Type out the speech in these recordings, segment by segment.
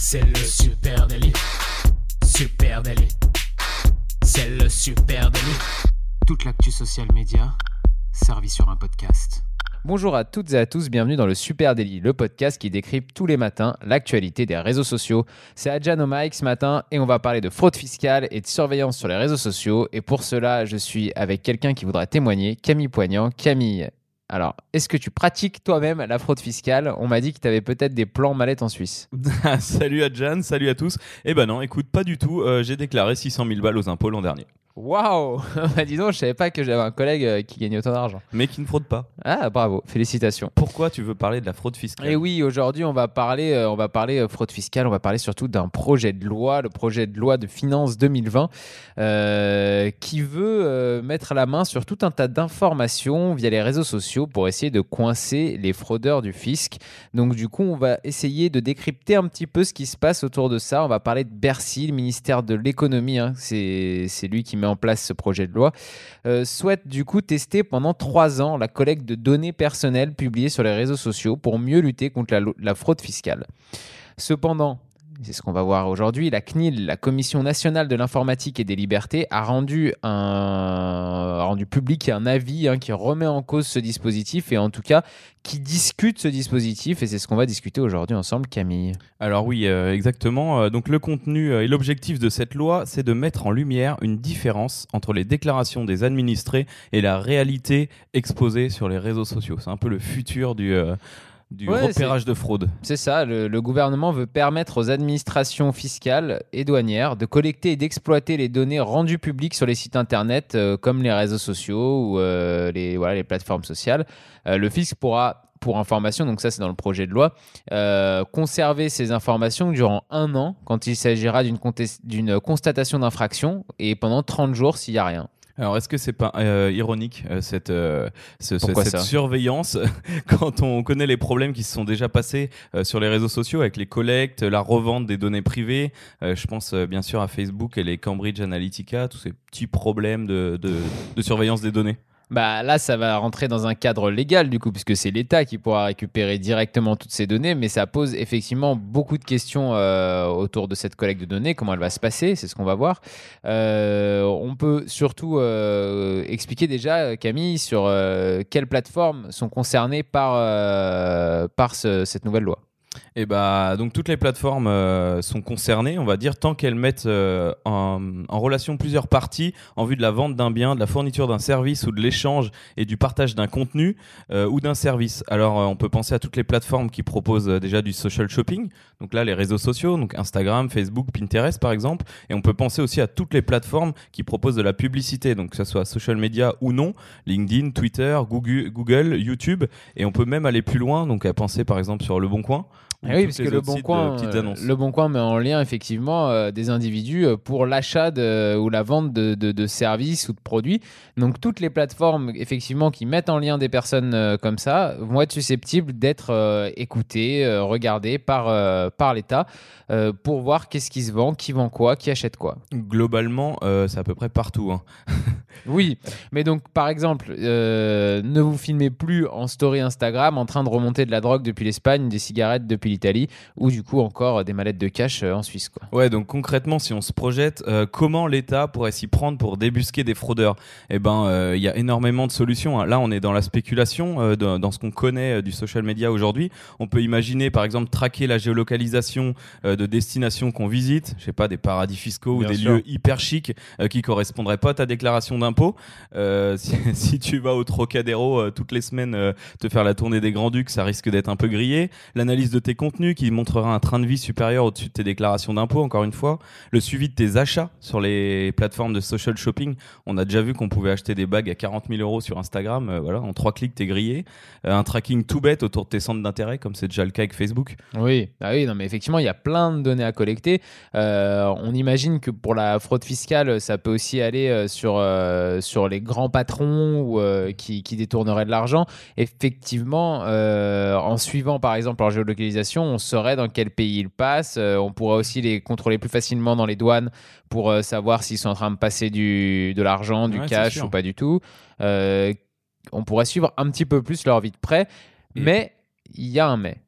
C'est le super délit. Super délit. C'est le super délit. Toute l'actu social média servie sur un podcast. Bonjour à toutes et à tous, bienvenue dans le Super Daily, le podcast qui décrypte tous les matins l'actualité des réseaux sociaux. C'est Adjan Mike ce matin et on va parler de fraude fiscale et de surveillance sur les réseaux sociaux. Et pour cela, je suis avec quelqu'un qui voudra témoigner, Camille Poignant. Camille, alors, est-ce que tu pratiques toi-même la fraude fiscale? On m'a dit que tu avais peut-être des plans mallettes en Suisse. salut Adjan, salut à tous. Eh ben non, écoute, pas du tout. Euh, j'ai déclaré 600 000 balles aux impôts l'an dernier. Waouh bah dis donc, je savais pas que j'avais un collègue euh, qui gagnait autant d'argent. Mais qui ne fraude pas. Ah bravo, félicitations. Pourquoi tu veux parler de la fraude fiscale? Et oui, aujourd'hui on va parler, euh, on va parler euh, fraude fiscale, on va parler surtout d'un projet de loi, le projet de loi de finances 2020, qui veut mettre la main sur tout un tas d'informations via les réseaux sociaux pour essayer de coincer les fraudeurs du fisc. Donc du coup, on va essayer de décrypter un petit peu ce qui se passe autour de ça. On va parler de Bercy, le ministère de l'économie. Hein. C'est lui qui met en place ce projet de loi, euh, souhaite du coup tester pendant trois ans la collecte de données personnelles publiées sur les réseaux sociaux pour mieux lutter contre la, la fraude fiscale. Cependant, c'est ce qu'on va voir aujourd'hui, la CNIL, la Commission nationale de l'informatique et des libertés, a rendu, un, public un avis hein, qui remet en cause ce dispositif et en tout cas qui discute ce dispositif et c'est ce qu'on va discuter aujourd'hui ensemble, Camille. Alors oui, euh, exactement. Euh, donc le contenu euh, et l'objectif de cette loi, c'est de mettre en lumière une différence entre les déclarations des administrés et la réalité exposée sur les réseaux sociaux. C'est un peu le futur du du repérage de fraude. C'est ça, le, gouvernement veut permettre aux administrations fiscales et douanières de collecter et d'exploiter les données rendues publiques sur les sites internet euh, comme les réseaux sociaux ou euh, les, voilà, les plateformes sociales. Euh, le fisc pourra pour information, donc ça c'est dans le projet de loi, conserver ces informations durant un an quand il s'agira d'une constatation d'infraction et pendant 30 jours s'il n'y a rien. Alors, est-ce que c'est pas euh, ironique euh, cette, euh, cette surveillance quand on connaît les problèmes qui se sont déjà passés sur les réseaux sociaux avec les collectes, la revente des données privées Je pense bien sûr à Facebook et les Cambridge Analytica, tous ces petits problèmes de, de surveillance des données? Bah là, ça va rentrer dans un cadre légal du coup, puisque c'est l'État qui pourra récupérer directement toutes ces données, mais ça pose effectivement beaucoup de questions euh, autour de cette collecte de données, comment elle va se passer, c'est ce qu'on va voir. Euh, on peut surtout euh, expliquer déjà, Camille, sur quelles plateformes sont concernées par, par cette nouvelle loi. Et bah donc toutes les plateformes euh, sont concernées, on va dire, tant qu'elles mettent euh, en, relation plusieurs parties en vue de la vente d'un bien, de la fourniture d'un service ou de l'échange et du partage d'un contenu euh, ou d'un service. Alors on peut penser à toutes les plateformes qui proposent déjà du social shopping, donc là les réseaux sociaux, donc Instagram, Facebook, Pinterest par exemple, et on peut penser aussi à toutes les plateformes qui proposent de la publicité, donc que ce soit social media ou non, LinkedIn, Twitter, Google, Google, YouTube, et on peut même aller plus loin, donc à penser par exemple sur Le Bon Coin. Ah oui, parce que le bon, coin, euh, le bon Coin met en lien effectivement euh, des individus euh, pour l'achat ou la vente de, de, services ou de produits. Donc toutes les plateformes effectivement qui mettent en lien des personnes comme ça vont être susceptibles d'être écoutées, regardées par, par l'État pour voir qu'est-ce qui se vend, qui vend quoi, qui achète quoi. Globalement, c'est à peu près partout. Hein. oui, mais donc par exemple, ne vous filmez plus en story Instagram en train de remonter de la drogue depuis l'Espagne, des cigarettes depuis l'Italie, ou du coup encore des mallettes de cash euh, en Suisse. Quoi. Ouais, donc concrètement, si on se projette, euh, comment l'État pourrait s'y prendre pour débusquer des fraudeurs? Eh ben, euh, il y a énormément de solutions. Hein. Là, on est dans la spéculation, dans, ce qu'on connaît du social media aujourd'hui. On peut imaginer, par exemple, traquer la géolocalisation de destinations qu'on visite, je sais pas, des paradis fiscaux ou des lieux hyper chics qui correspondraient pas à ta déclaration d'impôt. Si, si, tu vas au Trocadéro toutes les semaines te faire la tournée des Grands Ducs, ça risque d'être un peu grillé. L'analyse de tes contenu qui montrera un train de vie supérieur au-dessus de tes déclarations d'impôts, encore une fois. Le suivi de tes achats sur les plateformes de social shopping. On a déjà vu qu'on pouvait acheter des bagues à 40 000 euros sur Instagram. Euh, voilà, en trois clics, t'es grillé. Euh, un tracking tout bête autour de tes centres d'intérêt, comme c'est déjà le cas avec Facebook. Oui, ah oui, non, mais effectivement, il y a plein de données à collecter. Euh, on imagine que pour la fraude fiscale, ça peut aussi aller sur, sur les grands patrons ou, qui, qui, détourneraient de l'argent. Effectivement, en suivant par exemple leur géolocalisation, on saurait dans quel pays ils passent. Euh, on pourrait aussi les contrôler plus facilement dans les douanes pour euh, savoir s'ils sont en train de passer du, de l'argent, du cash ou pas du tout. Euh, on pourrait suivre un petit peu plus leur vie de près. Mais il y a un mais.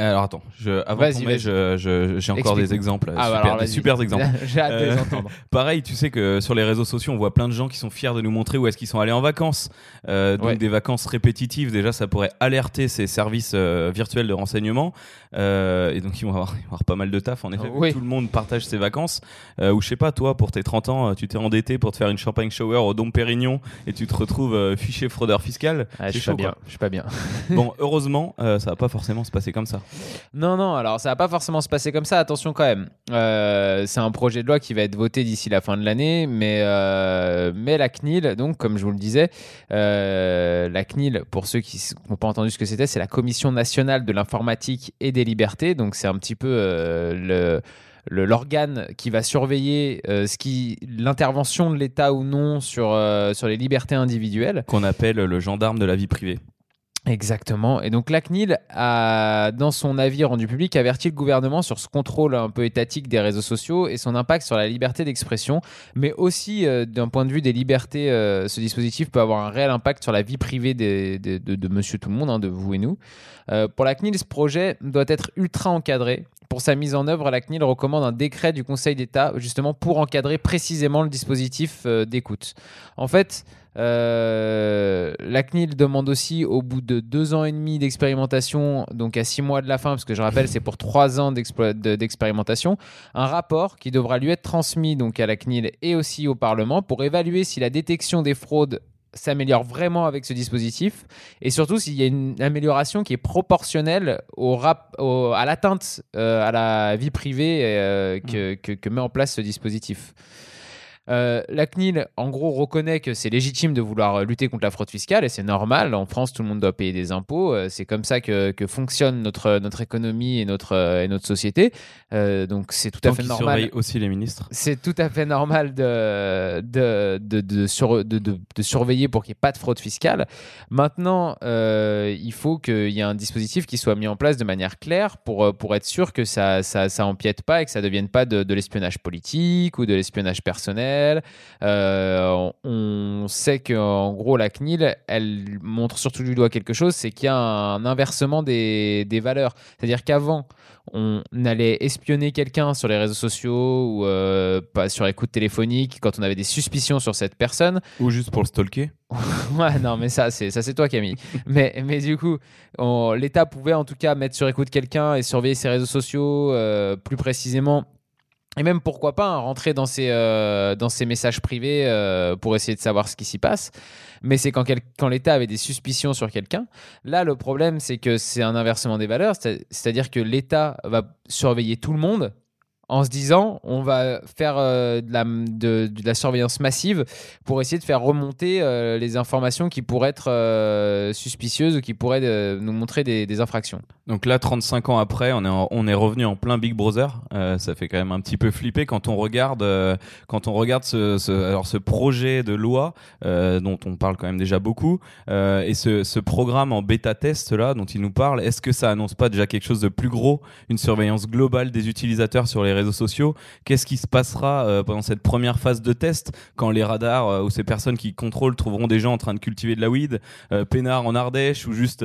Alors attends, je, avant je- je- j'ai encore des exemples, Ah, bah super, alors, des super exemples. J'ai hâte de les Euh, entendre. Pareil, tu sais que sur les réseaux sociaux, on voit plein de gens qui sont fiers de nous montrer où est-ce qu'ils sont allés en vacances. Euh, donc Ouais. des vacances répétitives, déjà, ça pourrait alerter ces services euh, virtuels de renseignement. Euh, et donc ils vont, avoir, ils vont avoir pas mal de taf, en effet. Oui. Tout le monde partage ses vacances. Euh, ou je sais pas, toi, pour tes 30 ans, tu t'es endetté pour te faire une champagne shower au Dom Pérignon et tu te retrouves fiché fraudeur fiscal. Ah, je suis pas bien. Je suis pas bien. Bon, heureusement, euh, ça va pas forcément se passer comme ça. Non, non, alors ça va pas forcément se passer comme ça, attention quand même. Euh, c'est un projet de loi qui va être voté d'ici la fin de l'année, mais, euh, mais la CNIL, donc comme je vous le disais, euh, la CNIL, pour ceux qui n'ont pas entendu ce que c'était, c'est la Commission nationale de l'informatique et des libertés, donc c'est un petit peu le l'organe qui va surveiller l'intervention de l'État ou non sur, sur les libertés individuelles. Qu'on appelle le gendarme de la vie privée. Exactement. Et donc la CNIL a, dans son avis rendu public, averti le gouvernement sur ce contrôle un peu étatique des réseaux sociaux et son impact sur la liberté d'expression, mais aussi euh, d'un point de vue des libertés, euh, ce dispositif peut avoir un réel impact sur la vie privée de, Monsieur tout le monde, hein, de vous et nous. Euh, pour la CNIL, ce projet doit être ultra encadré. Pour sa mise en œuvre, la CNIL recommande un décret du Conseil d'État justement pour encadrer précisément le dispositif d'écoute. En fait, euh, la CNIL demande aussi, au bout de deux ans et demi d'expérimentation, donc à six mois de la fin, parce que je rappelle, c'est pour trois ans d'expérimentation, un rapport qui devra lui être transmis donc à la CNIL et aussi au Parlement pour évaluer si la détection des fraudes s'améliore vraiment avec ce dispositif et surtout s'il y a une amélioration qui est proportionnelle au rap, au- à l'atteinte euh, à la vie privée euh, que, que- que met en place ce dispositif. Euh, la CNIL, en gros, reconnaît que c'est légitime de vouloir lutter contre la fraude fiscale et c'est normal. En France, tout le monde doit payer des impôts. Euh, C'est comme ça que, que fonctionne notre, notre économie et notre, euh, et notre société. Euh, donc, c'est tout à fait normal. aussi les ministres. C'est tout à fait normal de, de, de, de, sur- de- de- surveiller pour qu'il n'y ait pas de fraude fiscale. Maintenant, euh, il faut qu'il y ait un dispositif qui soit mis en place de manière claire pour, euh, pour être sûr que ça ça, ça empiète pas et que ça ne devienne pas de, de l'espionnage politique ou de l'espionnage personnel. Euh, on sait qu'en gros, la CNIL, elle montre surtout du doigt quelque chose, c'est qu'il y a un inversement des, des valeurs. C'est-à-dire qu'avant, on allait espionner quelqu'un sur les réseaux sociaux ou euh, pas sur écoute téléphonique quand on avait des suspicions sur cette personne. Ou juste pour le stalker. Ouais, non, mais ça, c'est ça, c'est toi, Camille. mais, mais du coup, on- l'État pouvait en tout cas mettre sur écoute quelqu'un et surveiller ses réseaux sociaux euh, plus précisément. Et même pourquoi pas hein, rentrer dans ses, euh, dans ses messages privés euh, pour essayer de savoir ce qui s'y passe. Mais c'est quand, l'État avait des suspicions sur quelqu'un. Là, le problème, c'est que c'est un inversement des valeurs. C'est- C'est-à-dire que l'État va surveiller tout le monde en se disant on va faire euh, de, la, surveillance massive pour essayer de faire remonter euh, les informations qui pourraient être euh, suspicieuses ou qui pourraient euh, nous montrer des, infractions. Donc là, 35 ans après, on est, revenu en plein Big Brother. Ça fait quand même un petit peu flipper quand on regarde, quand on regarde ce, projet de loi dont on parle quand même déjà beaucoup et ce, programme en bêta test dont il nous parle. Est-ce que ça annonce pas déjà quelque chose de plus gros, une surveillance globale des utilisateurs sur les réseaux sociaux Qu'est-ce qui se passera euh, pendant cette première phase de test quand les radars euh, ou ces personnes qui contrôlent trouveront des gens en train de cultiver de la weed, euh, peinard en Ardèche ou juste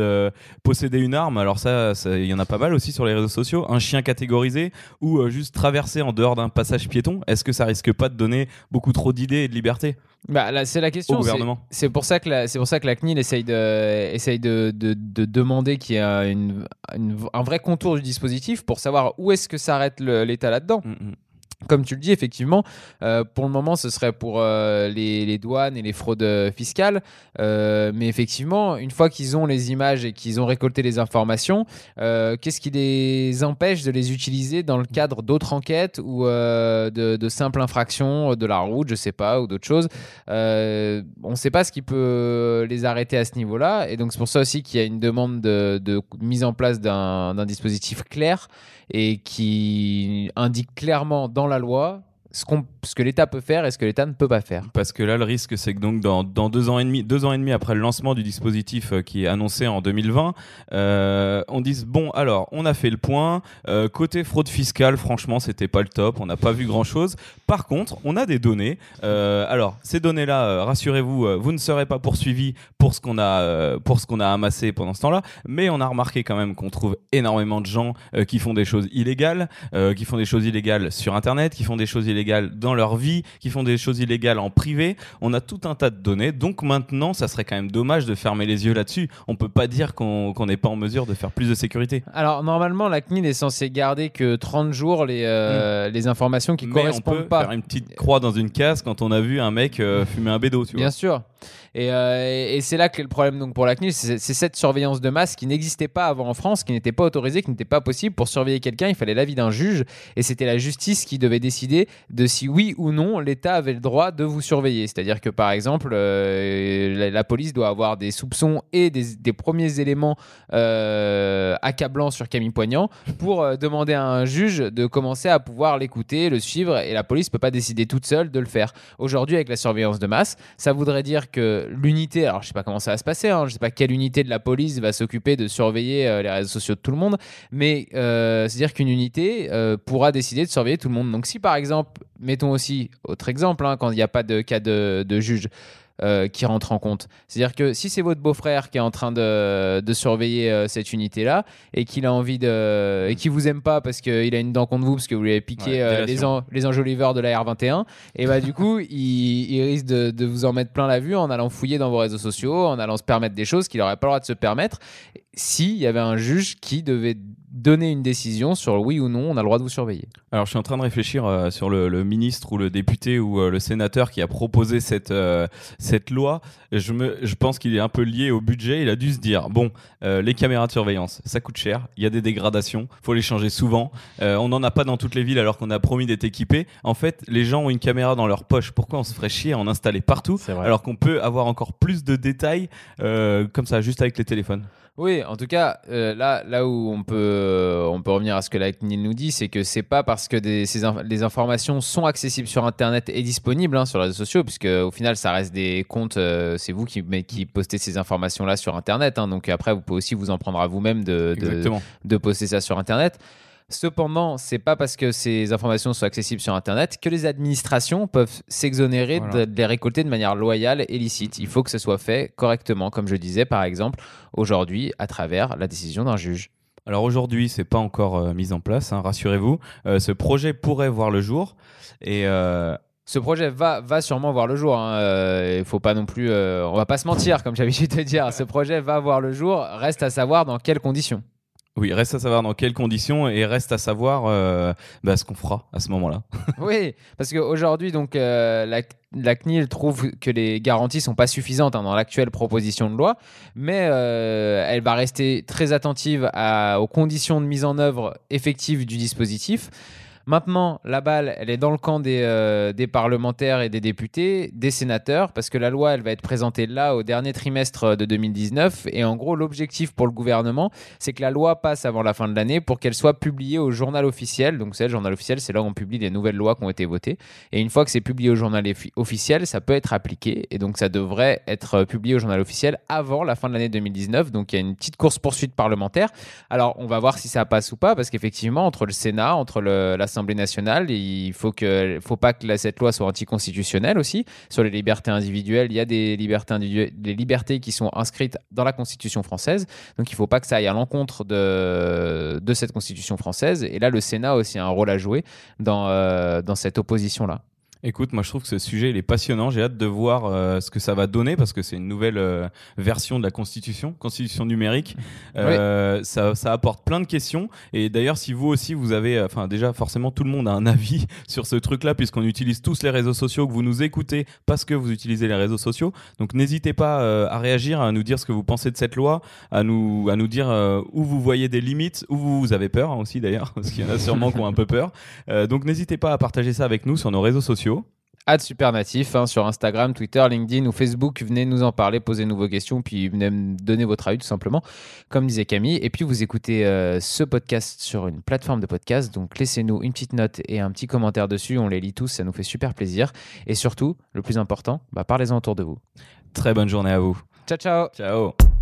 posséder une arme? Alors ça, il y en a pas mal aussi sur les réseaux sociaux. Un chien catégorisé ou juste traverser en dehors d'un passage piéton? Est-ce que ça risque pas de donner beaucoup trop d'idées et de liberté? Bah, là, c'est la question. c'est- gouvernement C'est pour ça que la, c'est pour ça que la CNIL essaye de, essaye de, de, de demander qu'il y ait un, une- une- un vrai contour du dispositif pour savoir où est-ce que s'arrête l'État là-dedans. Mm, mm. Comme tu le dis, effectivement, euh, pour le moment, ce serait pour euh, les, douanes et les fraudes fiscales. Euh, mais effectivement, une fois qu'ils ont les images et qu'ils ont récolté les informations, qu'est-ce qui les empêche de les utiliser dans le cadre d'autres enquêtes ou de, simples infractions de la route, je sais pas, ou d'autres choses? On ne sait pas ce qui peut les arrêter à ce niveau-là. Et donc, c'est pour ça aussi qu'il y a une demande de, de mise en place d'un dispositif clair et qui indique clairement dans la loi ce, qu'on, ce que l'État peut faire et ce que l'État ne peut pas faire. Parce que là, le risque, c'est que donc dans, deux ans et demi, deux ans et demi après le lancement du dispositif euh, qui est annoncé en 2020, euh, on dise bon, alors, on a fait le point. Euh, côté fraude fiscale, franchement, c'était pas le top. On n'a pas vu grand chose. Par contre, on a des données. Alors, ces données-là, rassurez-vous, vous ne serez pas poursuivis pour ce qu'on a, pour ce qu'on a amassé pendant ce temps-là. Mais on a remarqué quand même qu'on trouve énormément de gens qui font des choses illégales, qui font des choses illégales sur Internet, qui font des choses illégales dans leur vie, qui font des choses illégales en privé. On a tout un tas de données. Donc maintenant, ça serait quand même dommage de fermer les yeux là-dessus. On peut pas dire qu'on n'est pas en mesure de faire plus de sécurité. Alors, normalement, la CNIL est censée garder que 30 jours les, euh, les informations qui Mais on correspondent peut pas. faire une petite croix dans une case quand on a vu un mec euh, fumer un bédo, tu vois. Bien sûr. Et, euh, et- c'est là que le problème donc pour la CNIL, c'est c'est cette surveillance de masse qui n'existait pas avant en France, qui n'était pas autorisée, qui n'était pas possible. Pour surveiller quelqu'un, il fallait l'avis d'un juge, et c'était la justice qui devait décider de si oui ou non l'État avait le droit de vous surveiller. C'est-à-dire que par exemple, euh, la, police doit avoir des soupçons et des, premiers éléments euh, accablants sur Camille Poignant pour demander à un juge de commencer à pouvoir l'écouter, le suivre, et la police peut pas décider toute seule de le faire. Aujourd'hui, avec la surveillance de masse, ça voudrait dire que l'unité, alors je sais pas comment ça va se passer, hein, je sais pas quelle unité de la police va s'occuper de surveiller euh, les réseaux sociaux de tout le monde, mais euh, c'est-à-dire qu'une unité euh, pourra décider de surveiller tout le monde. Donc si par exemple, mettons aussi, autre exemple, hein, quand il n'y a pas de cas de, de juge, euh, qui rentre en compte. C'est-à-dire que si c'est votre beau-frère qui est en train de, de surveiller euh, cette unité-là et qu'il a envie de. et qu'il vous aime pas parce qu'il a une dent contre vous, parce que vous lui avez piqué Ouais, euh, les, délation. en- les enjoliveurs de la R21, et bah du coup, il, il risque de, de vous en mettre plein la vue en allant fouiller dans vos réseaux sociaux, en allant se permettre des choses qu'il n'aurait pas le droit de se permettre s'il y avait un juge qui devait donner une décision sur oui ou non on a le droit de vous surveiller. Alors, je suis en train de réfléchir euh, sur le, le ministre ou le député ou euh, le sénateur qui a proposé cette, euh, cette loi. Je, me, je pense qu'il est un peu lié au budget. Il a dû se dire bon, les caméras de surveillance, ça coûte cher. Il y a des dégradations. faut les changer souvent. On n'en a pas dans toutes les villes alors qu'on a promis d'être équipés. En fait, les gens ont une caméra dans leur poche. Pourquoi on se ferait chier à en installer partout alors qu'on peut avoir encore plus de détails comme ça, juste avec les téléphones? Oui, en tout cas, euh, là, là où on peut, euh, on peut revenir à ce que la CNIL nous dit, c'est que c'est pas parce que des, ces inf- les informations sont accessibles sur Internet et disponibles hein, sur les réseaux sociaux, puisque au final, ça reste des comptes, euh, c'est vous qui, mais, qui postez ces informations-là sur Internet. hein, donc après, vous pouvez aussi vous en prendre à vous-même de, de, Exactement. de poster ça sur Internet. Cependant, c'est pas parce que ces informations sont accessibles sur Internet que les administrations peuvent s'exonérer Voilà. de, les récolter de manière loyale et licite. Il faut que ce soit fait correctement, comme je disais, par exemple, aujourd'hui, à travers la décision d'un juge. Alors aujourd'hui, c'est pas encore euh, mis en place, hein, rassurez-vous. Euh, ce projet pourrait voir le jour et euh, Ce projet va, va sûrement voir le jour. hein. Il faut pas non plus, on va pas se mentir, comme j'ai l'habitude de dire. Ce projet va voir le jour. Reste à savoir dans quelles conditions. Oui, reste à savoir dans quelles conditions et reste à savoir euh, bah, ce qu'on fera à ce moment-là. Oui, parce qu'aujourd'hui, donc, euh, la, CNIL trouve que les garanties sont pas suffisantes hein, dans l'actuelle proposition de loi, mais euh, elle va rester très attentive aux conditions de mise en œuvre effective du dispositif. Maintenant, la balle, elle est dans le camp des, euh, des parlementaires et des députés, des sénateurs, parce que la loi, elle va être présentée là au dernier trimestre de 2019. Et en gros, l'objectif pour le gouvernement, c'est que la loi passe avant la fin de l'année pour qu'elle soit publiée au journal officiel. Donc, c'est le journal officiel, c'est là où on publie les nouvelles lois qui ont été votées. Et une fois que c'est publié au journal officiel, ça peut être appliqué. Et donc, ça devrait être euh, publié au journal officiel avant la fin de l'année 2019. Donc, il y a une petite course-poursuite parlementaire. Alors, on va voir si ça passe ou pas, parce qu'effectivement, entre le Sénat, entre le- l'Assemblée nationale, il faut faut pas que cette loi soit anticonstitutionnelle aussi. Sur les libertés individuelles, il y a des libertés, libertés qui sont inscrites dans la Constitution française. Donc, il faut pas que ça aille à l'encontre de, de cette Constitution française. Et là, le Sénat a aussi un rôle à jouer dans, euh, dans cette opposition-là. Écoute, moi je trouve que ce sujet il est passionnant. J'ai hâte de voir euh, ce que ça va donner parce que c'est une nouvelle euh, version de la Constitution, Constitution numérique. Euh, ça, ça apporte plein de questions. Et d'ailleurs, si vous aussi vous avez, enfin déjà forcément tout le monde a un avis sur ce truc-là puisqu'on utilise tous les réseaux sociaux, que vous nous écoutez parce que vous utilisez les réseaux sociaux. Donc n'hésitez pas à réagir, à nous dire ce que vous pensez de cette loi, à nous, à nous dire où vous voyez des limites, où vous avez peur hein, aussi d'ailleurs, parce qu'il y en a sûrement qui ont un peu peur. Donc n'hésitez pas à partager ça avec nous sur nos réseaux sociaux. Supernatif hein, sur Instagram, Twitter, LinkedIn ou Facebook. Venez nous en parler, posez-nous vos questions, puis venez me donner votre avis tout simplement, comme disait Camille. Et puis vous écoutez euh, ce podcast sur une plateforme de podcast, donc laissez-nous une petite note et un petit commentaire dessus. On les lit tous, ça nous fait super plaisir. Et surtout, le plus important, bah, parlez-en autour de vous. Très bonne journée à vous. Ciao, ciao. Ciao.